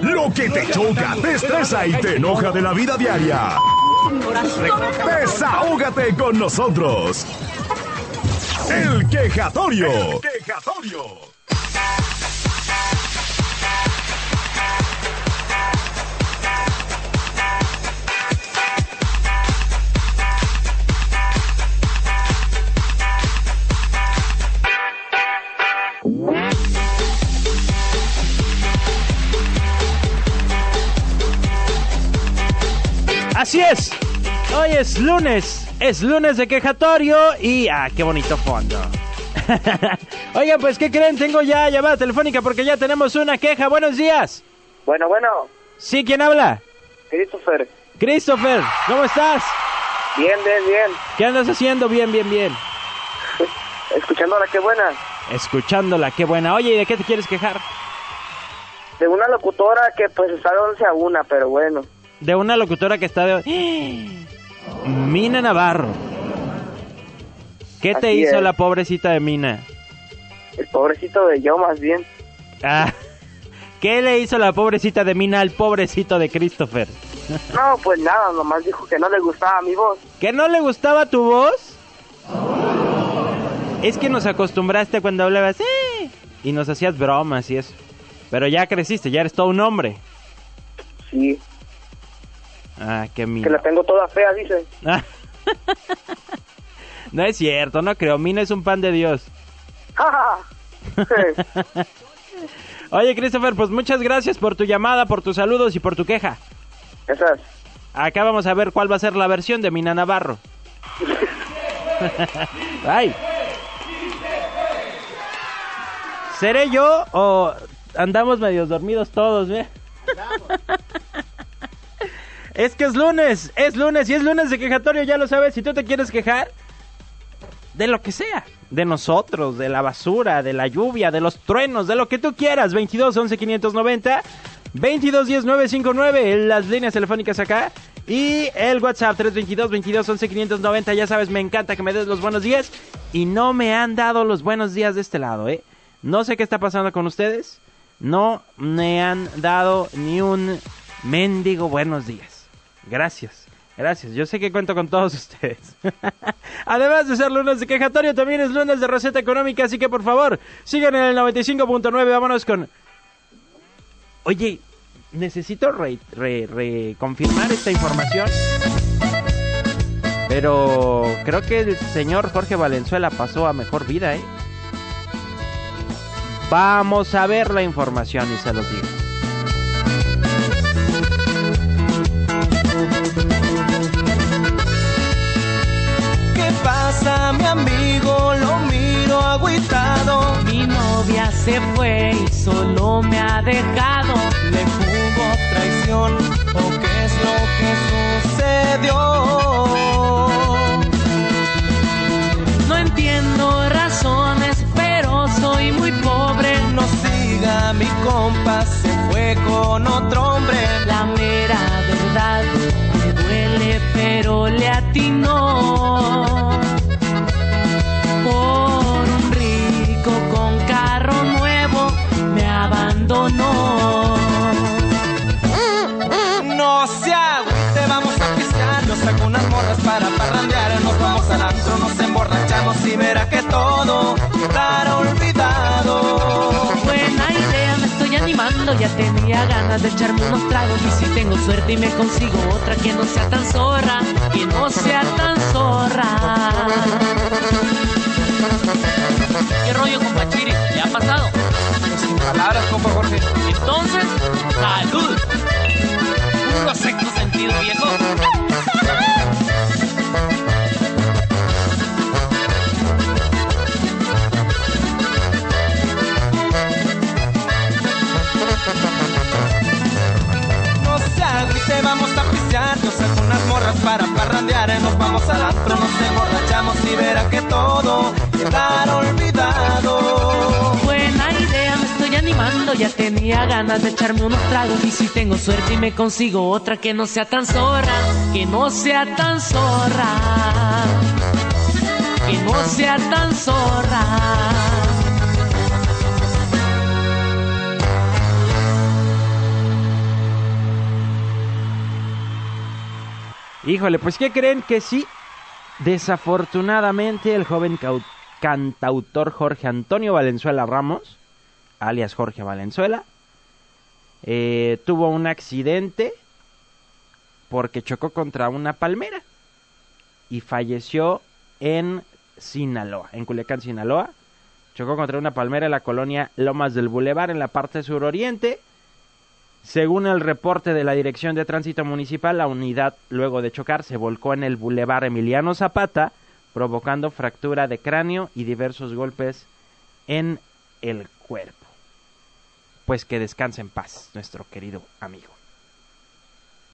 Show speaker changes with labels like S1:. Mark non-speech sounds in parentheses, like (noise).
S1: Lo que te choca, te estresa y te enoja de la vida diaria. Desahógate con nosotros. El quejatorio. El quejatorio.
S2: Así es. Hoy es lunes. Es lunes de quejatorio y... ¡Ah, qué bonito fondo! (laughs) Oigan, pues, ¿qué creen? Tengo ya llamada telefónica porque ya tenemos una queja. Buenos días.
S3: Bueno, bueno.
S2: Sí, ¿quién habla?
S3: Christopher.
S2: Christopher, ¿cómo estás?
S3: Bien, bien, bien.
S2: ¿Qué andas haciendo? Bien, bien, bien. (laughs)
S3: Escuchándola, qué buena.
S2: Escuchándola, qué buena. Oye, ¿y de qué te quieres quejar?
S3: De una locutora que pues está de 11 a 1, pero bueno
S2: de una locutora que está de... Mina Navarro. ¿Qué te hizo la pobrecita de Mina?
S3: El pobrecito de yo, más bien.
S2: Ah, ¿Qué le hizo la pobrecita de Mina al pobrecito de Christopher?
S3: No, pues nada, nomás dijo que no le gustaba mi voz.
S2: ¿Que no le gustaba tu voz? Es que nos acostumbraste cuando hablabas ¡Eh! y nos hacías bromas y eso. Pero ya creciste, ya eres todo un hombre.
S3: Sí.
S2: Ah, qué mino.
S3: Que la tengo toda fea, dice. (laughs)
S2: no es cierto, no creo. Mina es un pan de Dios. (laughs) Oye, Christopher, pues muchas gracias por tu llamada, por tus saludos y por tu queja.
S3: Esas.
S2: Acá vamos a ver cuál va a ser la versión de Mina Navarro. (laughs) Ay. ¿Seré yo o andamos medios dormidos todos, eh? Es que es lunes, es lunes y es lunes de quejatorio, ya lo sabes. Si tú te quieres quejar de lo que sea, de nosotros, de la basura, de la lluvia, de los truenos, de lo que tú quieras. 22 11 590, 22 10 959, las líneas telefónicas acá. Y el WhatsApp 322 22 11 590, ya sabes, me encanta que me des los buenos días. Y no me han dado los buenos días de este lado, ¿eh? No sé qué está pasando con ustedes. No me han dado ni un mendigo buenos días. Gracias. Gracias, yo sé que cuento con todos ustedes. (laughs) Además de ser lunes de quejatorio, también es lunes de receta económica, así que por favor, sigan en el 95.9, vámonos con... Oye, necesito reconfirmar esta información, pero creo que el señor Jorge Valenzuela pasó a mejor vida, ¿eh? Vamos a ver la información y se los digo.
S4: Se fue y solo me ha dejado. Ya tenía ganas de echarme unos tragos. Y si tengo suerte y me consigo otra que no sea tan zorra, que no sea tan zorra. ¿Qué rollo, compachiri? ¿Le ha pasado?
S5: palabras, compa Jorge.
S4: Entonces, salud. Puro sexto sentido, viejo.
S5: Yo saco unas morras para parrandear. Nos vamos al antro, nos emborrachamos y verá que todo quedará olvidado
S4: animando, ya tenía ganas de echarme unos tragos. Y si tengo suerte y me consigo otra que no sea tan zorra, que no sea tan zorra, que no sea tan zorra.
S2: Híjole, pues ¿qué creen que sí? Desafortunadamente el joven cantautor Jorge Antonio Valenzuela Ramos, alias Jorge Valenzuela, eh, tuvo un accidente porque chocó contra una palmera y falleció en Sinaloa, en Culiacán, Sinaloa. Chocó contra una palmera en la colonia Lomas del Boulevard, en la parte suroriente. Según el reporte de la Dirección de Tránsito Municipal, la unidad, luego de chocar, se volcó en el Boulevard Emiliano Zapata, provocando fractura de cráneo y diversos golpes en el cuerpo. Pues que descanse en paz, nuestro querido amigo.